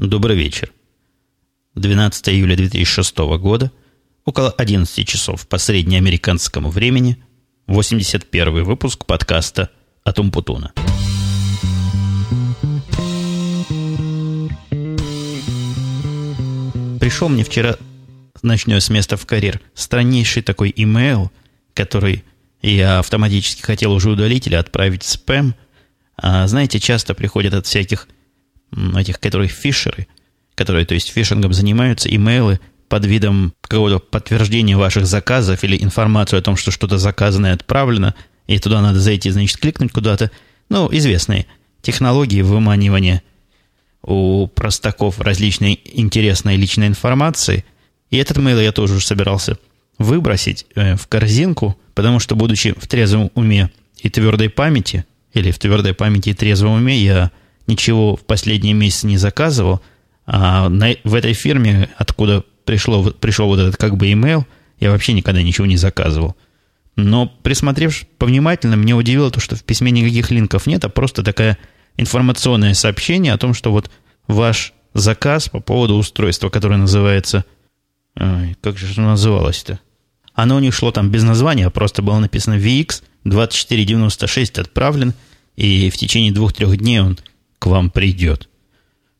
Добрый вечер. 12 июля 2006 года, около 11 часов по среднеамериканскому времени, 81 выпуск подкаста «Атум Путуна». Пришел мне вчера, начну с места в карьер, страннейший такой имейл, который я автоматически хотел уже удалить или отправить в спам. А, знаете, часто приходят от всяких этих, которые фишеры, которые, то есть, фишингом занимаются, имейлы под видом какого-то подтверждения ваших заказов или информацию о том, что что-то заказанное отправлено, и туда надо зайти, значит, кликнуть куда-то. Ну, известные технологии выманивания у простаков различной интересной личной информации. И этот мейл я тоже уже собирался выбросить э, в корзинку, потому что, будучи в трезвом уме и твердой памяти, или в твердой памяти и трезвом уме, я ничего в последние месяцы не заказывал, а на, в этой фирме, откуда пришло, пришел вот этот как бы имейл, я вообще никогда ничего не заказывал. Но присмотрев повнимательно, меня удивило то, что в письме никаких линков нет, а просто такая информационное сообщение о том, что вот ваш заказ по поводу устройства, которое называется... Ой, как же оно называлось-то? Оно у них шло там без названия, а просто было написано VX 2496 отправлен, и в течение двух-трех дней он к вам придет.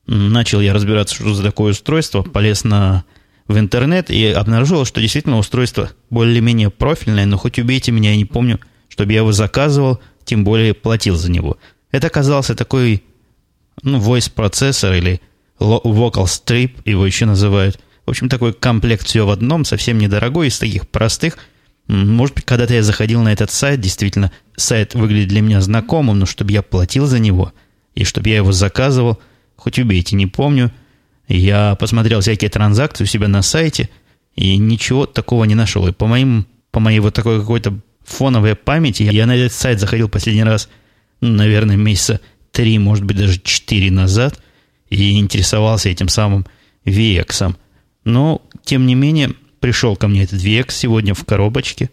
Начал я разбираться, что за такое устройство, полез на, в интернет и обнаружил, что действительно устройство более-менее профильное, но хоть убейте меня, я не помню, чтобы я его заказывал, тем более платил за него. Это оказался такой, ну, voice процессор или vocal strip, его еще называют. В общем, такой комплект все в одном, совсем недорогой, из таких простых. Может быть, когда-то я заходил на этот сайт, действительно, сайт выглядит для меня знакомым, но чтобы я платил за него – и чтобы я его заказывал, хоть убейте, не помню. Я посмотрел всякие транзакции у себя на сайте, и ничего такого не нашел. И по, моим, по моей вот такой какой-то фоновой памяти, я на этот сайт заходил последний раз, ну, наверное, месяца три, может быть, даже четыре назад, и интересовался этим самым VX. Но, тем не менее, пришел ко мне этот VX сегодня в коробочке,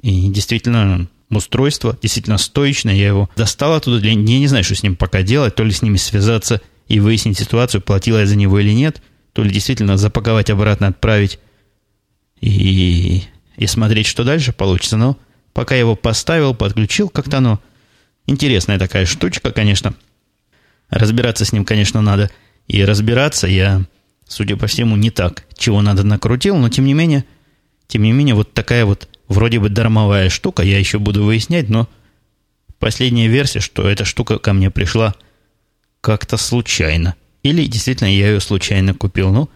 и действительно устройство, действительно стоечное, я его достал оттуда, я не, знаю, что с ним пока делать, то ли с ними связаться и выяснить ситуацию, платила я за него или нет, то ли действительно запаковать обратно, отправить и, и смотреть, что дальше получится. Но пока я его поставил, подключил, как-то оно интересная такая штучка, конечно. Разбираться с ним, конечно, надо. И разбираться я, судя по всему, не так, чего надо накрутил, но тем не менее, тем не менее, вот такая вот вроде бы дармовая штука, я еще буду выяснять, но последняя версия, что эта штука ко мне пришла как-то случайно. Или действительно я ее случайно купил. Ну,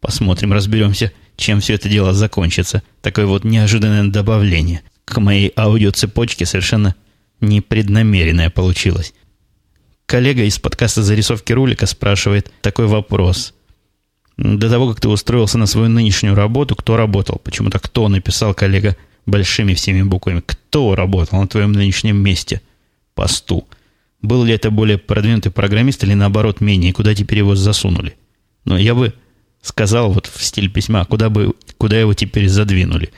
посмотрим, разберемся, чем все это дело закончится. Такое вот неожиданное добавление к моей аудиоцепочке совершенно непреднамеренное получилось. Коллега из подкаста «Зарисовки рулика» спрашивает такой вопрос. До того, как ты устроился на свою нынешнюю работу, кто работал? Почему-то кто написал коллега большими всеми буквами. Кто работал на твоем нынешнем месте? Посту. Был ли это более продвинутый программист или наоборот менее, куда теперь его засунули? Но я бы сказал вот в стиле письма, куда бы, куда его теперь задвинули.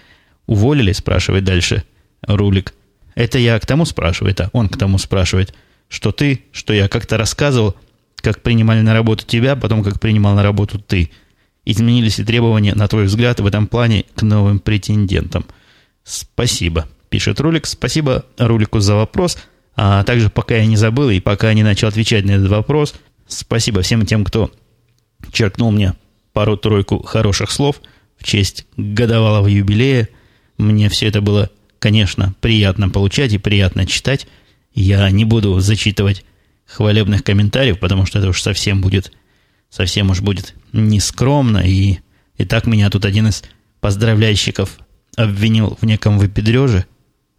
Уволили, спрашивает дальше Рулик. Это я к тому спрашивает, а он к тому спрашивает, что ты, что я как-то рассказывал, как принимали на работу тебя, потом как принимал на работу ты. Изменились ли требования, на твой взгляд, в этом плане к новым претендентам – Спасибо, пишет Рулик. Спасибо Рулику за вопрос. А также, пока я не забыл и пока не начал отвечать на этот вопрос, спасибо всем тем, кто черкнул мне пару-тройку хороших слов в честь годовалого юбилея. Мне все это было, конечно, приятно получать и приятно читать. Я не буду зачитывать хвалебных комментариев, потому что это уж совсем будет, совсем уж будет нескромно. И, и так меня тут один из поздравляющиков обвинил в неком выпендреже,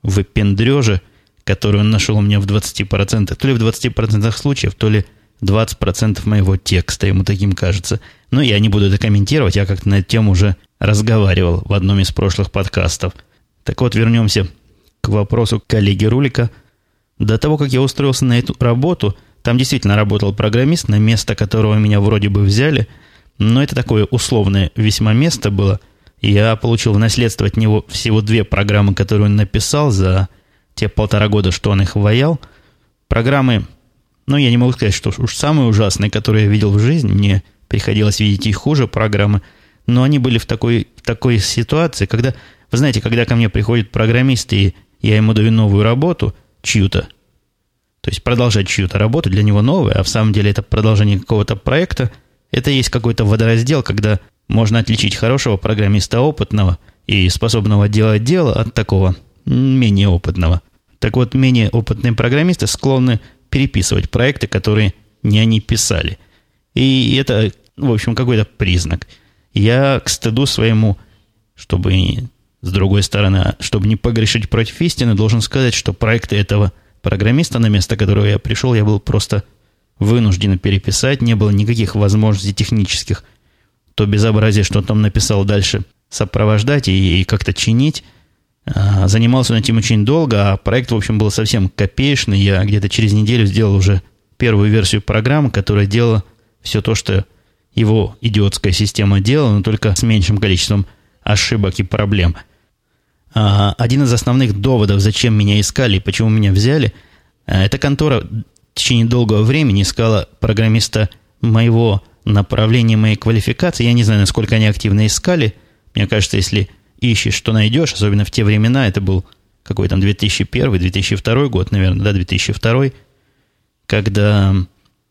выпендреже, который он нашел у меня в 20%, то ли в 20% случаев, то ли 20% моего текста, ему таким кажется. Но я не буду это комментировать, я как-то на эту тему уже разговаривал в одном из прошлых подкастов. Так вот, вернемся к вопросу коллеги Рулика. До того, как я устроился на эту работу, там действительно работал программист, на место которого меня вроде бы взяли, но это такое условное весьма место было – я получил в наследство от него всего две программы, которые он написал за те полтора года, что он их ваял. Программы, Ну, я не могу сказать, что уж самые ужасные, которые я видел в жизни, мне приходилось видеть и хуже программы, но они были в такой, в такой ситуации, когда, вы знаете, когда ко мне приходит программист, и я ему даю новую работу, чью-то, то есть продолжать чью-то работу, для него новая, а в самом деле это продолжение какого-то проекта, это есть какой-то водораздел, когда можно отличить хорошего программиста опытного и способного делать дело от такого менее опытного. Так вот, менее опытные программисты склонны переписывать проекты, которые не они писали. И это, в общем, какой-то признак. Я к стыду своему, чтобы с другой стороны, чтобы не погрешить против истины, должен сказать, что проекты этого программиста, на место которого я пришел, я был просто вынужден переписать, не было никаких возможностей технических то безобразие, что он там написал дальше, сопровождать и, и как-то чинить. А, занимался он этим очень долго, а проект, в общем, был совсем копеечный. Я где-то через неделю сделал уже первую версию программы, которая делала все то, что его идиотская система делала, но только с меньшим количеством ошибок и проблем – а, один из основных доводов, зачем меня искали и почему меня взяли, а, эта контора в течение долгого времени искала программиста моего направления, моей квалификации. Я не знаю, насколько они активно искали. Мне кажется, если ищешь, что найдешь, особенно в те времена, это был какой там 2001-2002 год, наверное, да, 2002, когда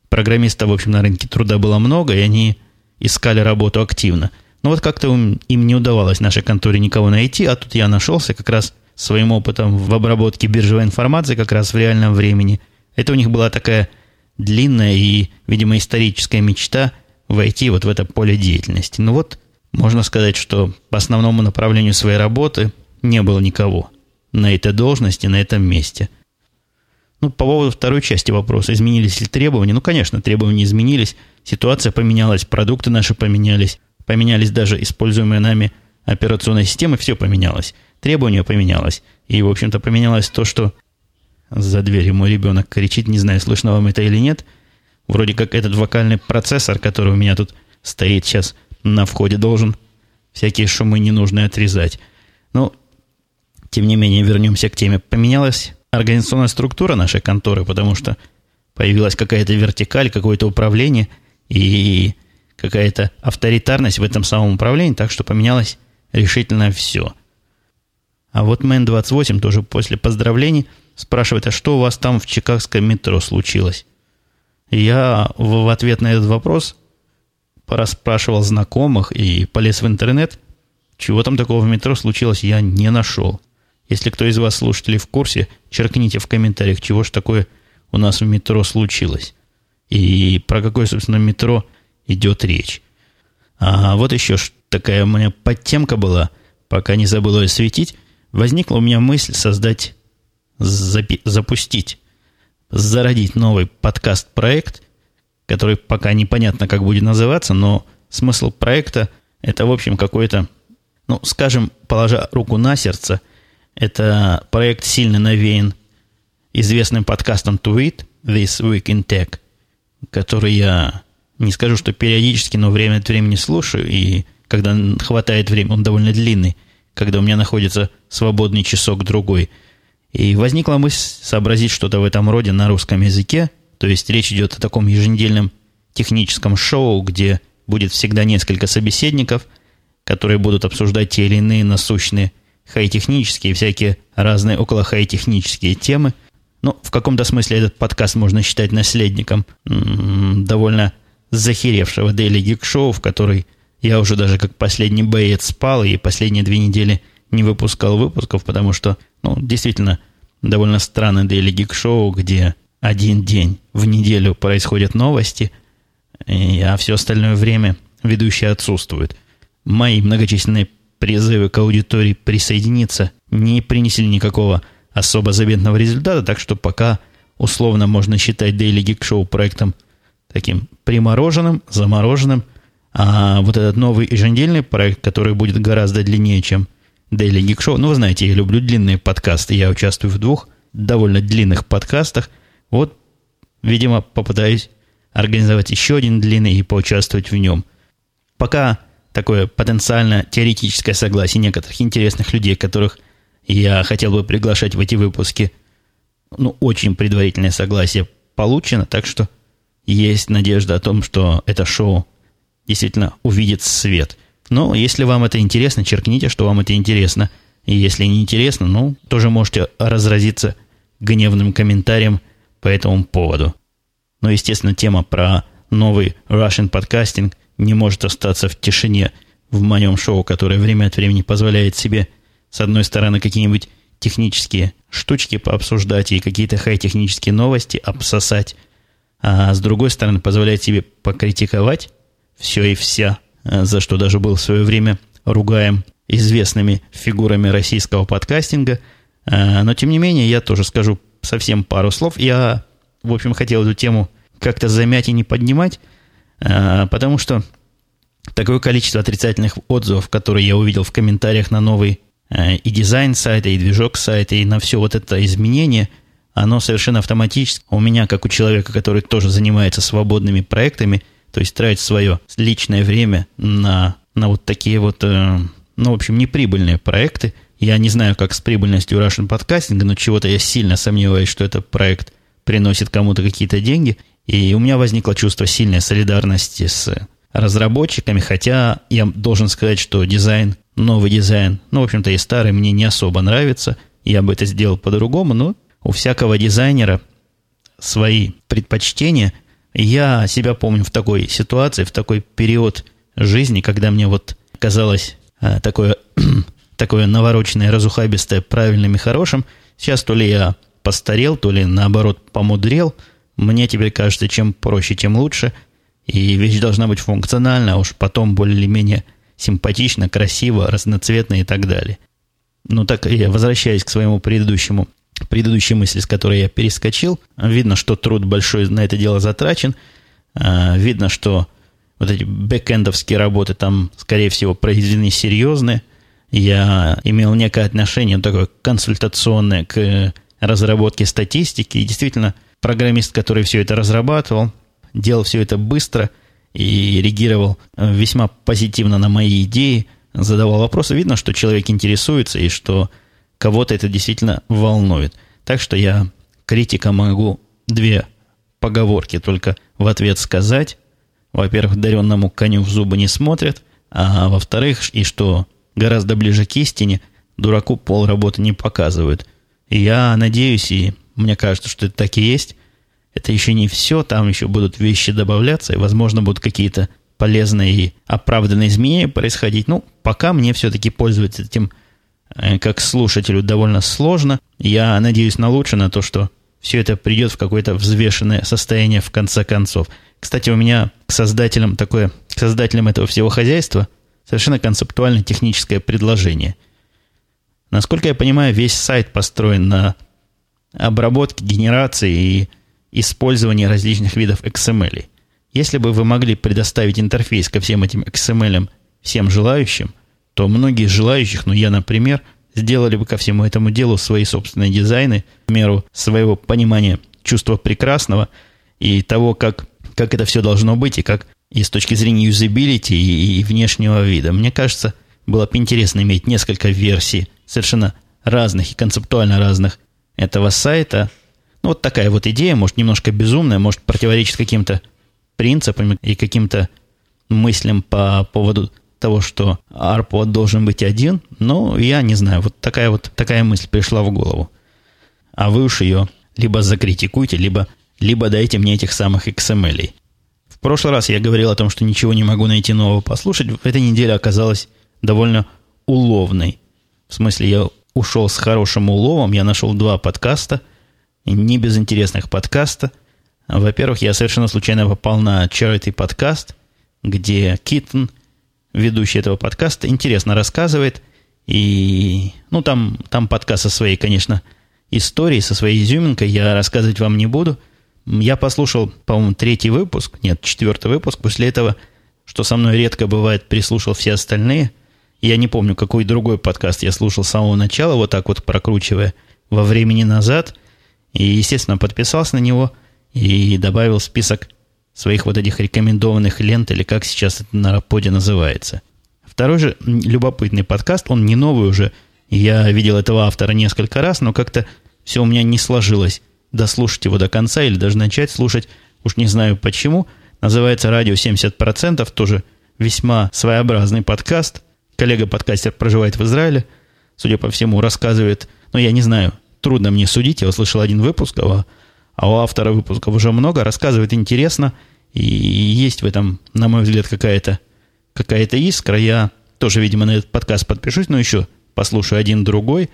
программистов, в общем, на рынке труда было много, и они искали работу активно – но вот как-то им не удавалось нашей конторе никого найти, а тут я нашелся как раз своим опытом в обработке биржевой информации как раз в реальном времени. Это у них была такая длинная и, видимо, историческая мечта войти вот в это поле деятельности. Ну вот, можно сказать, что по основному направлению своей работы не было никого на этой должности, на этом месте. Ну, по поводу второй части вопроса, изменились ли требования? Ну, конечно, требования изменились, ситуация поменялась, продукты наши поменялись, Поменялись даже используемые нами операционные системы, все поменялось. Требования поменялось. И, в общем-то, поменялось то, что за дверью мой ребенок кричит, не знаю, слышно вам это или нет. Вроде как этот вокальный процессор, который у меня тут стоит сейчас на входе, должен всякие шумы ненужные отрезать. Но, тем не менее, вернемся к теме. Поменялась организационная структура нашей конторы, потому что появилась какая-то вертикаль, какое-то управление, и какая-то авторитарность в этом самом управлении, так что поменялось решительно все. А вот Мэн-28 тоже после поздравлений спрашивает, а что у вас там в чикагском метро случилось? Я в ответ на этот вопрос пораспрашивал знакомых и полез в интернет. Чего там такого в метро случилось, я не нашел. Если кто из вас, слушателей, в курсе, черкните в комментариях, чего ж такое у нас в метро случилось. И про какое, собственно, метро – идет речь. А вот еще такая у меня подтемка была, пока не забыл ее светить, возникла у меня мысль создать, запи- запустить, зародить новый подкаст-проект, который пока непонятно, как будет называться, но смысл проекта – это, в общем, какой-то, ну, скажем, положа руку на сердце, это проект сильно навеян известным подкастом Tweet, This Week in Tech, который я не скажу, что периодически, но время от времени слушаю, и когда хватает времени, он довольно длинный, когда у меня находится свободный часок-другой. И возникла мысль сообразить что-то в этом роде на русском языке, то есть речь идет о таком еженедельном техническом шоу, где будет всегда несколько собеседников, которые будут обсуждать те или иные насущные хай-технические, всякие разные около хай-технические темы. Ну, в каком-то смысле этот подкаст можно считать наследником м-м, довольно захеревшего Daily Geek Show, в который я уже даже как последний боец спал и последние две недели не выпускал выпусков, потому что, ну, действительно, довольно странный Daily Geek Show, где один день в неделю происходят новости, а все остальное время ведущие отсутствуют. Мои многочисленные призывы к аудитории присоединиться не принесли никакого особо заветного результата, так что пока условно можно считать Daily Geek Show проектом – таким примороженным, замороженным. А вот этот новый еженедельный проект, который будет гораздо длиннее, чем Daily Geek Show. Ну, вы знаете, я люблю длинные подкасты. Я участвую в двух довольно длинных подкастах. Вот, видимо, попытаюсь организовать еще один длинный и поучаствовать в нем. Пока такое потенциально теоретическое согласие некоторых интересных людей, которых я хотел бы приглашать в эти выпуски, ну, очень предварительное согласие получено, так что есть надежда о том, что это шоу действительно увидит свет. Но если вам это интересно, черкните, что вам это интересно. И если не интересно, ну, тоже можете разразиться гневным комментарием по этому поводу. Но, естественно, тема про новый Russian подкастинг не может остаться в тишине в моем шоу, которое время от времени позволяет себе, с одной стороны, какие-нибудь технические штучки пообсуждать и какие-то хай-технические новости обсосать, а с другой стороны, позволяет себе покритиковать все и вся, за что даже был в свое время ругаем известными фигурами российского подкастинга. А, но, тем не менее, я тоже скажу совсем пару слов. Я, в общем, хотел эту тему как-то замять и не поднимать, а, потому что такое количество отрицательных отзывов, которые я увидел в комментариях на новый и дизайн сайта, и движок сайта, и на все вот это изменение, оно совершенно автоматически у меня, как у человека, который тоже занимается свободными проектами, то есть тратит свое личное время на, на вот такие вот, э, ну, в общем, неприбыльные проекты. Я не знаю, как с прибыльностью Russian подкастинга, но чего-то я сильно сомневаюсь, что этот проект приносит кому-то какие-то деньги – и у меня возникло чувство сильной солидарности с разработчиками, хотя я должен сказать, что дизайн, новый дизайн, ну, в общем-то, и старый мне не особо нравится. Я бы это сделал по-другому, но у всякого дизайнера свои предпочтения. Я себя помню в такой ситуации, в такой период жизни, когда мне вот казалось а, такое, такое навороченное, разухабистое правильным и хорошим. Сейчас то ли я постарел, то ли наоборот помудрел – мне теперь кажется, чем проще, тем лучше. И вещь должна быть функциональна, а уж потом более-менее симпатично, красиво, разноцветно и так далее. Ну так, я возвращаюсь к своему предыдущему, предыдущей мысли, с которой я перескочил. Видно, что труд большой на это дело затрачен. А, видно, что вот эти бэкэндовские работы там, скорее всего, произведены серьезные. Я имел некое отношение такое консультационное к разработке статистики. И действительно, программист, который все это разрабатывал, делал все это быстро и реагировал э, весьма позитивно на мои идеи, задавал вопросы. Видно, что человек интересуется и что кого-то это действительно волнует. Так что я критика могу две поговорки только в ответ сказать. Во-первых, даренному коню в зубы не смотрят, а во-вторых, и что гораздо ближе к истине, дураку пол работы не показывают. И я надеюсь и мне кажется, что это так и есть. Это еще не все, там еще будут вещи добавляться, и, возможно, будут какие-то полезные и оправданные изменения происходить. Ну, пока мне все-таки пользоваться этим как слушателю довольно сложно. Я надеюсь на лучшее, на то, что все это придет в какое-то взвешенное состояние в конце концов. Кстати, у меня к создателям такое, к создателям этого всего хозяйства совершенно концептуально техническое предложение. Насколько я понимаю, весь сайт построен на обработки, генерации и использования различных видов XML. Если бы вы могли предоставить интерфейс ко всем этим XML всем желающим, то многие желающих, ну я, например, сделали бы ко всему этому делу свои собственные дизайны в меру своего понимания чувства прекрасного и того, как, как это все должно быть, и как и с точки зрения юзабилити и, и внешнего вида. Мне кажется, было бы интересно иметь несколько версий совершенно разных и концептуально разных этого сайта. Ну, вот такая вот идея, может, немножко безумная, может, противоречит каким-то принципам и каким-то мыслям по поводу того, что ARPod должен быть один, но я не знаю, вот такая вот такая мысль пришла в голову. А вы уж ее либо закритикуйте, либо, либо дайте мне этих самых XML. В прошлый раз я говорил о том, что ничего не могу найти нового послушать. В этой неделе оказалась довольно уловной. В смысле, я ушел с хорошим уловом. Я нашел два подкаста, не безинтересных подкаста. Во-первых, я совершенно случайно попал на Charity подкаст, где Киттон, ведущий этого подкаста, интересно рассказывает. И, ну, там, там подкаст со своей, конечно, историей, со своей изюминкой. Я рассказывать вам не буду. Я послушал, по-моему, третий выпуск, нет, четвертый выпуск. После этого, что со мной редко бывает, прислушал все остальные – я не помню, какой другой подкаст я слушал с самого начала, вот так вот прокручивая во времени назад. И, естественно, подписался на него и добавил список своих вот этих рекомендованных лент, или как сейчас это на Раподе называется. Второй же любопытный подкаст, он не новый уже. Я видел этого автора несколько раз, но как-то все у меня не сложилось дослушать его до конца или даже начать слушать, уж не знаю почему. Называется «Радио 70%», тоже весьма своеобразный подкаст. Коллега-подкастер проживает в Израиле, судя по всему, рассказывает, ну, я не знаю, трудно мне судить, я услышал один выпуск, а, а у автора выпусков уже много, рассказывает интересно, и есть в этом, на мой взгляд, какая-то какая искра. Я тоже, видимо, на этот подкаст подпишусь, но еще послушаю один другой.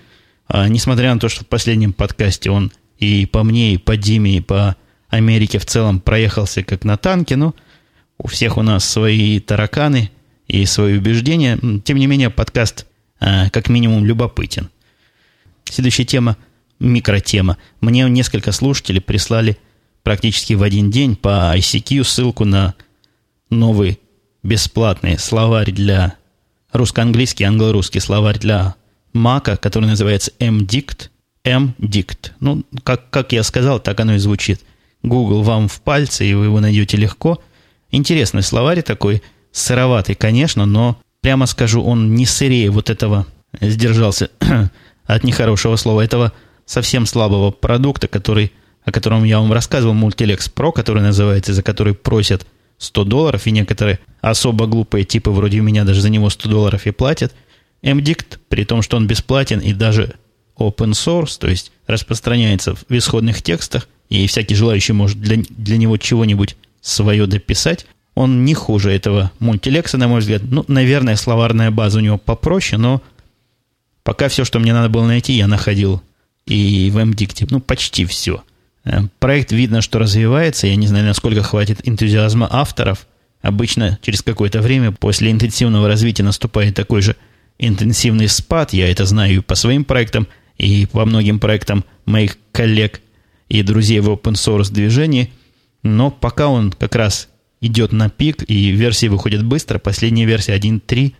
А, несмотря на то, что в последнем подкасте он и по мне, и по Диме, и по Америке в целом проехался как на танке, но у всех у нас свои тараканы и свои убеждения. Тем не менее, подкаст а, как минимум любопытен. Следующая тема, микротема. Мне несколько слушателей прислали практически в один день по ICQ ссылку на новый бесплатный словарь для русско-английский, англо-русский словарь для Мака, который называется MDict. MDict. Ну, как, как я сказал, так оно и звучит. Google вам в пальцы, и вы его найдете легко. Интересный словарь такой, сыроватый, конечно, но, прямо скажу, он не сырее вот этого, сдержался от нехорошего слова, этого совсем слабого продукта, который, о котором я вам рассказывал, Multilex Pro, который называется, за который просят 100 долларов, и некоторые особо глупые типы вроде меня даже за него 100 долларов и платят. MDict, при том, что он бесплатен и даже open source, то есть распространяется в исходных текстах, и всякий желающий может для, для него чего-нибудь свое дописать, он не хуже этого мультилекса, на мой взгляд. Ну, наверное, словарная база у него попроще, но пока все, что мне надо было найти, я находил и в MDict. Ну, почти все. Э, проект видно, что развивается. Я не знаю, насколько хватит энтузиазма авторов. Обычно через какое-то время после интенсивного развития наступает такой же интенсивный спад. Я это знаю и по своим проектам, и по многим проектам моих коллег и друзей в open source движении. Но пока он как раз идет на пик, и версии выходят быстро. Последняя версия 1.3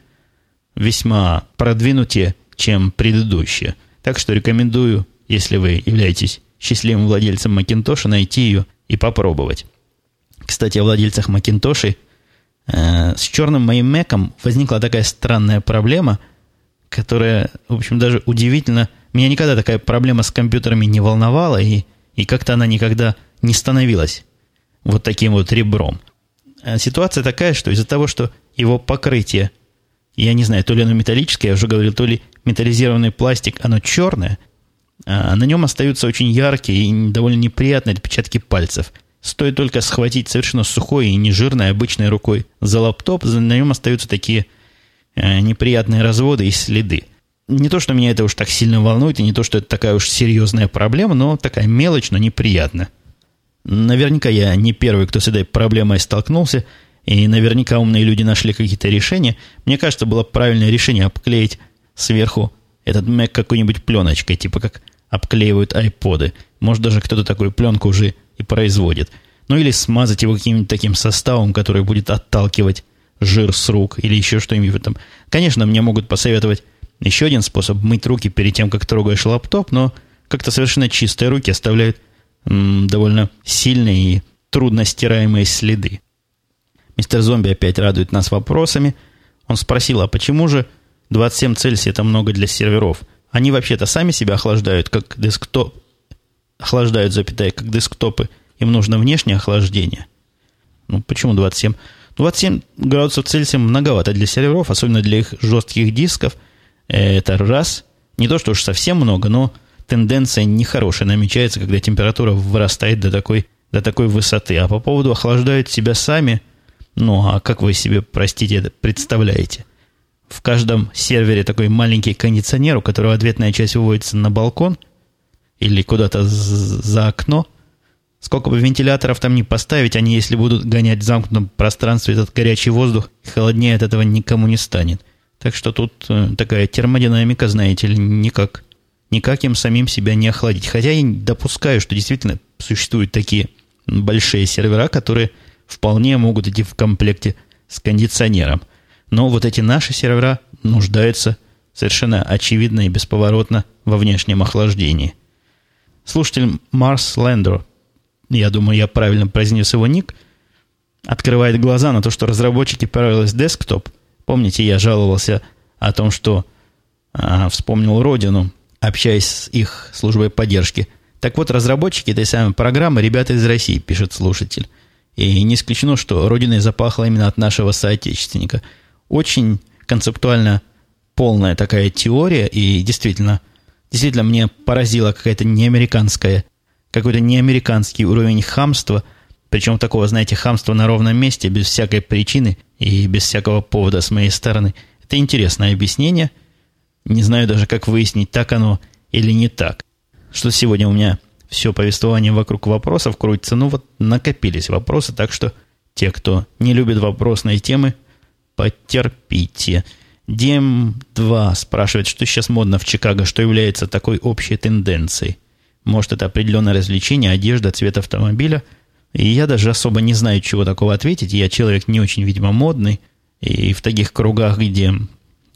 весьма продвинутее, чем предыдущая. Так что рекомендую, если вы являетесь счастливым владельцем Макинтоша, найти ее и попробовать. Кстати, о владельцах Макинтошей. Э, с черным моим Мэком возникла такая странная проблема, которая, в общем, даже удивительно... Меня никогда такая проблема с компьютерами не волновала, и, и как-то она никогда не становилась вот таким вот ребром. Э, ситуация такая, что из-за того, что его покрытие, я не знаю, то ли оно металлическое, я уже говорил, то ли металлизированный пластик, оно черное, на нем остаются очень яркие и довольно неприятные отпечатки пальцев. Стоит только схватить совершенно сухой и нежирной обычной рукой за лаптоп, на нем остаются такие э, неприятные разводы и следы. Не то, что меня это уж так сильно волнует, и не то, что это такая уж серьезная проблема, но такая мелочь, но неприятно. Наверняка я не первый, кто с этой проблемой столкнулся, и наверняка умные люди нашли какие-то решения. Мне кажется, было правильное решение обклеить сверху этот Mac какой-нибудь пленочкой, типа как обклеивают айподы. Может, даже кто-то такую пленку уже и производит. Ну или смазать его каким-нибудь таким составом, который будет отталкивать жир с рук или еще что-нибудь этом. Конечно, мне могут посоветовать еще один способ мыть руки перед тем, как трогаешь лаптоп, но как-то совершенно чистые руки оставляют м, довольно сильные и трудно стираемые следы. Мистер Зомби опять радует нас вопросами. Он спросил, а почему же 27 Цельсия это много для серверов. Они вообще-то сами себя охлаждают, как десктоп. Охлаждают, запятая, как десктопы. Им нужно внешнее охлаждение. Ну, почему 27? 27 градусов Цельсия многовато для серверов, особенно для их жестких дисков. Это раз. Не то, что уж совсем много, но тенденция нехорошая намечается, когда температура вырастает до такой, до такой высоты. А по поводу охлаждают себя сами, ну, а как вы себе, простите, это представляете? В каждом сервере такой маленький кондиционер, у которого ответная часть выводится на балкон или куда-то за окно. Сколько бы вентиляторов там не поставить, они, если будут гонять в замкнутом пространстве этот горячий воздух, холоднее от этого никому не станет. Так что тут э, такая термодинамика, знаете ли, никак, никак им самим себя не охладить. Хотя я допускаю, что действительно существуют такие большие сервера, которые вполне могут идти в комплекте с кондиционером – но вот эти наши сервера нуждаются совершенно очевидно и бесповоротно во внешнем охлаждении. Слушатель Марс Лендер, я думаю, я правильно произнес его ник, открывает глаза на то, что разработчики Parallels Desktop, помните, я жаловался о том, что а, вспомнил родину, общаясь с их службой поддержки. Так вот, разработчики этой самой программы ребята из России, пишет слушатель. И не исключено, что родиной запахло именно от нашего соотечественника. Очень концептуально полная такая теория, и действительно, действительно мне поразила какая-то неамериканская, какой-то неамериканский уровень хамства, причем такого, знаете, хамства на ровном месте, без всякой причины и без всякого повода с моей стороны. Это интересное объяснение. Не знаю даже, как выяснить, так оно или не так. Что сегодня у меня все повествование вокруг вопросов крутится. Ну вот накопились вопросы, так что те, кто не любит вопросные темы, потерпите. Дем2 спрашивает, что сейчас модно в Чикаго, что является такой общей тенденцией. Может, это определенное развлечение, одежда, цвет автомобиля. И я даже особо не знаю, чего такого ответить. Я человек не очень, видимо, модный. И в таких кругах, где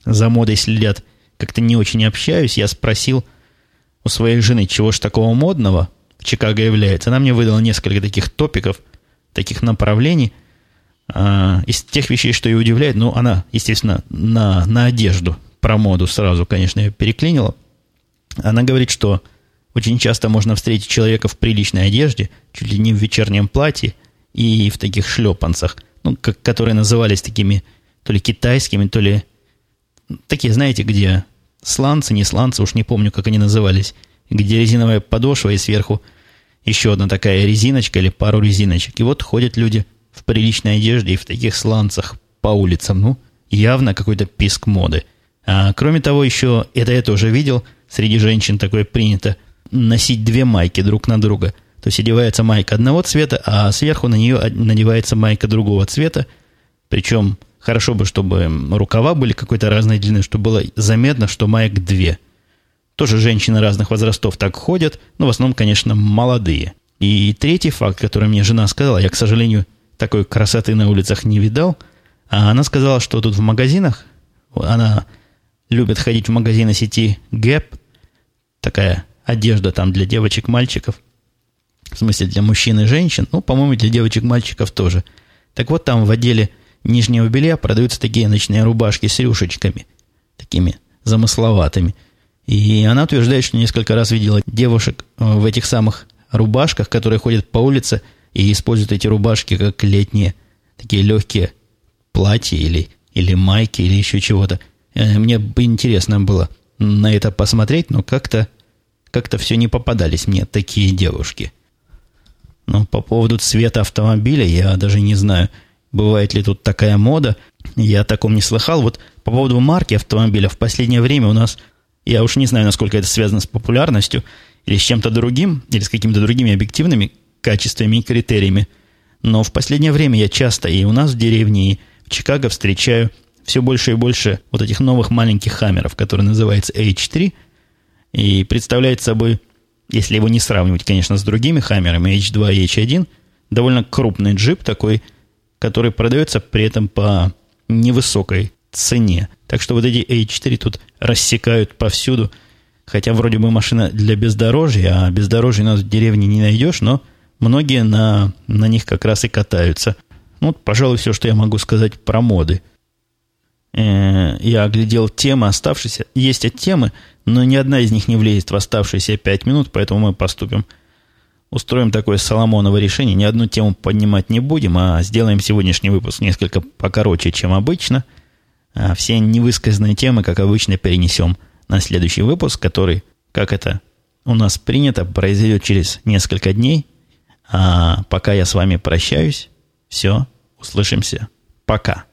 за модой следят, как-то не очень общаюсь. Я спросил, у своей жены, чего ж такого модного в Чикаго является. Она мне выдала несколько таких топиков, таких направлений. А, из тех вещей, что ее удивляет, ну, она, естественно, на, на одежду, про моду сразу, конечно, ее переклинила. Она говорит, что очень часто можно встретить человека в приличной одежде, чуть ли не в вечернем платье и в таких шлепанцах, ну, как, которые назывались такими то ли китайскими, то ли такие, знаете, где сланцы, не сланцы, уж не помню, как они назывались, где резиновая подошва и сверху еще одна такая резиночка или пару резиночек. И вот ходят люди приличной одежде и в таких сланцах по улицам. Ну, явно какой-то писк моды. А кроме того, еще, это я тоже видел, среди женщин такое принято, носить две майки друг на друга. То есть одевается майка одного цвета, а сверху на нее надевается майка другого цвета. Причем Хорошо бы, чтобы рукава были какой-то разной длины, чтобы было заметно, что маек две. Тоже женщины разных возрастов так ходят, но в основном, конечно, молодые. И третий факт, который мне жена сказала, я, к сожалению, такой красоты на улицах не видал, а она сказала, что тут в магазинах, она любит ходить в магазины сети Gap, такая одежда там для девочек, мальчиков, в смысле для мужчин и женщин, ну, по-моему, для девочек, мальчиков тоже. Так вот, там в отделе нижнего белья продаются такие ночные рубашки с рюшечками, такими замысловатыми. И она утверждает, что несколько раз видела девушек э, в этих самых рубашках, которые ходят по улице и используют эти рубашки как летние, такие легкие платья или, или майки или еще чего-то. Э, мне бы интересно было на это посмотреть, но как-то как-то все не попадались мне такие девушки. Но по поводу цвета автомобиля я даже не знаю – Бывает ли тут такая мода? Я о таком не слыхал. Вот по поводу марки автомобиля в последнее время у нас, я уж не знаю, насколько это связано с популярностью, или с чем-то другим, или с какими-то другими объективными качествами и критериями. Но в последнее время я часто и у нас в деревне, и в Чикаго встречаю все больше и больше вот этих новых маленьких хаммеров, которые называются H3, и представляет собой, если его не сравнивать, конечно, с другими хаммерами H2 и H1, довольно крупный джип такой – который продается при этом по невысокой цене. Так что вот эти A4 тут рассекают повсюду. Хотя вроде бы машина для бездорожья, а бездорожья у нас в деревне не найдешь, но многие на, на них как раз и катаются. Ну, вот, пожалуй, все, что я могу сказать про моды. Э, я оглядел темы оставшиеся. Есть от темы, но ни одна из них не влезет в оставшиеся пять минут, поэтому мы поступим – устроим такое Соломоново решение. Ни одну тему поднимать не будем, а сделаем сегодняшний выпуск несколько покороче, чем обычно. А все невысказанные темы, как обычно, перенесем на следующий выпуск, который, как это у нас принято, произойдет через несколько дней. А пока я с вами прощаюсь. Все, услышимся. Пока.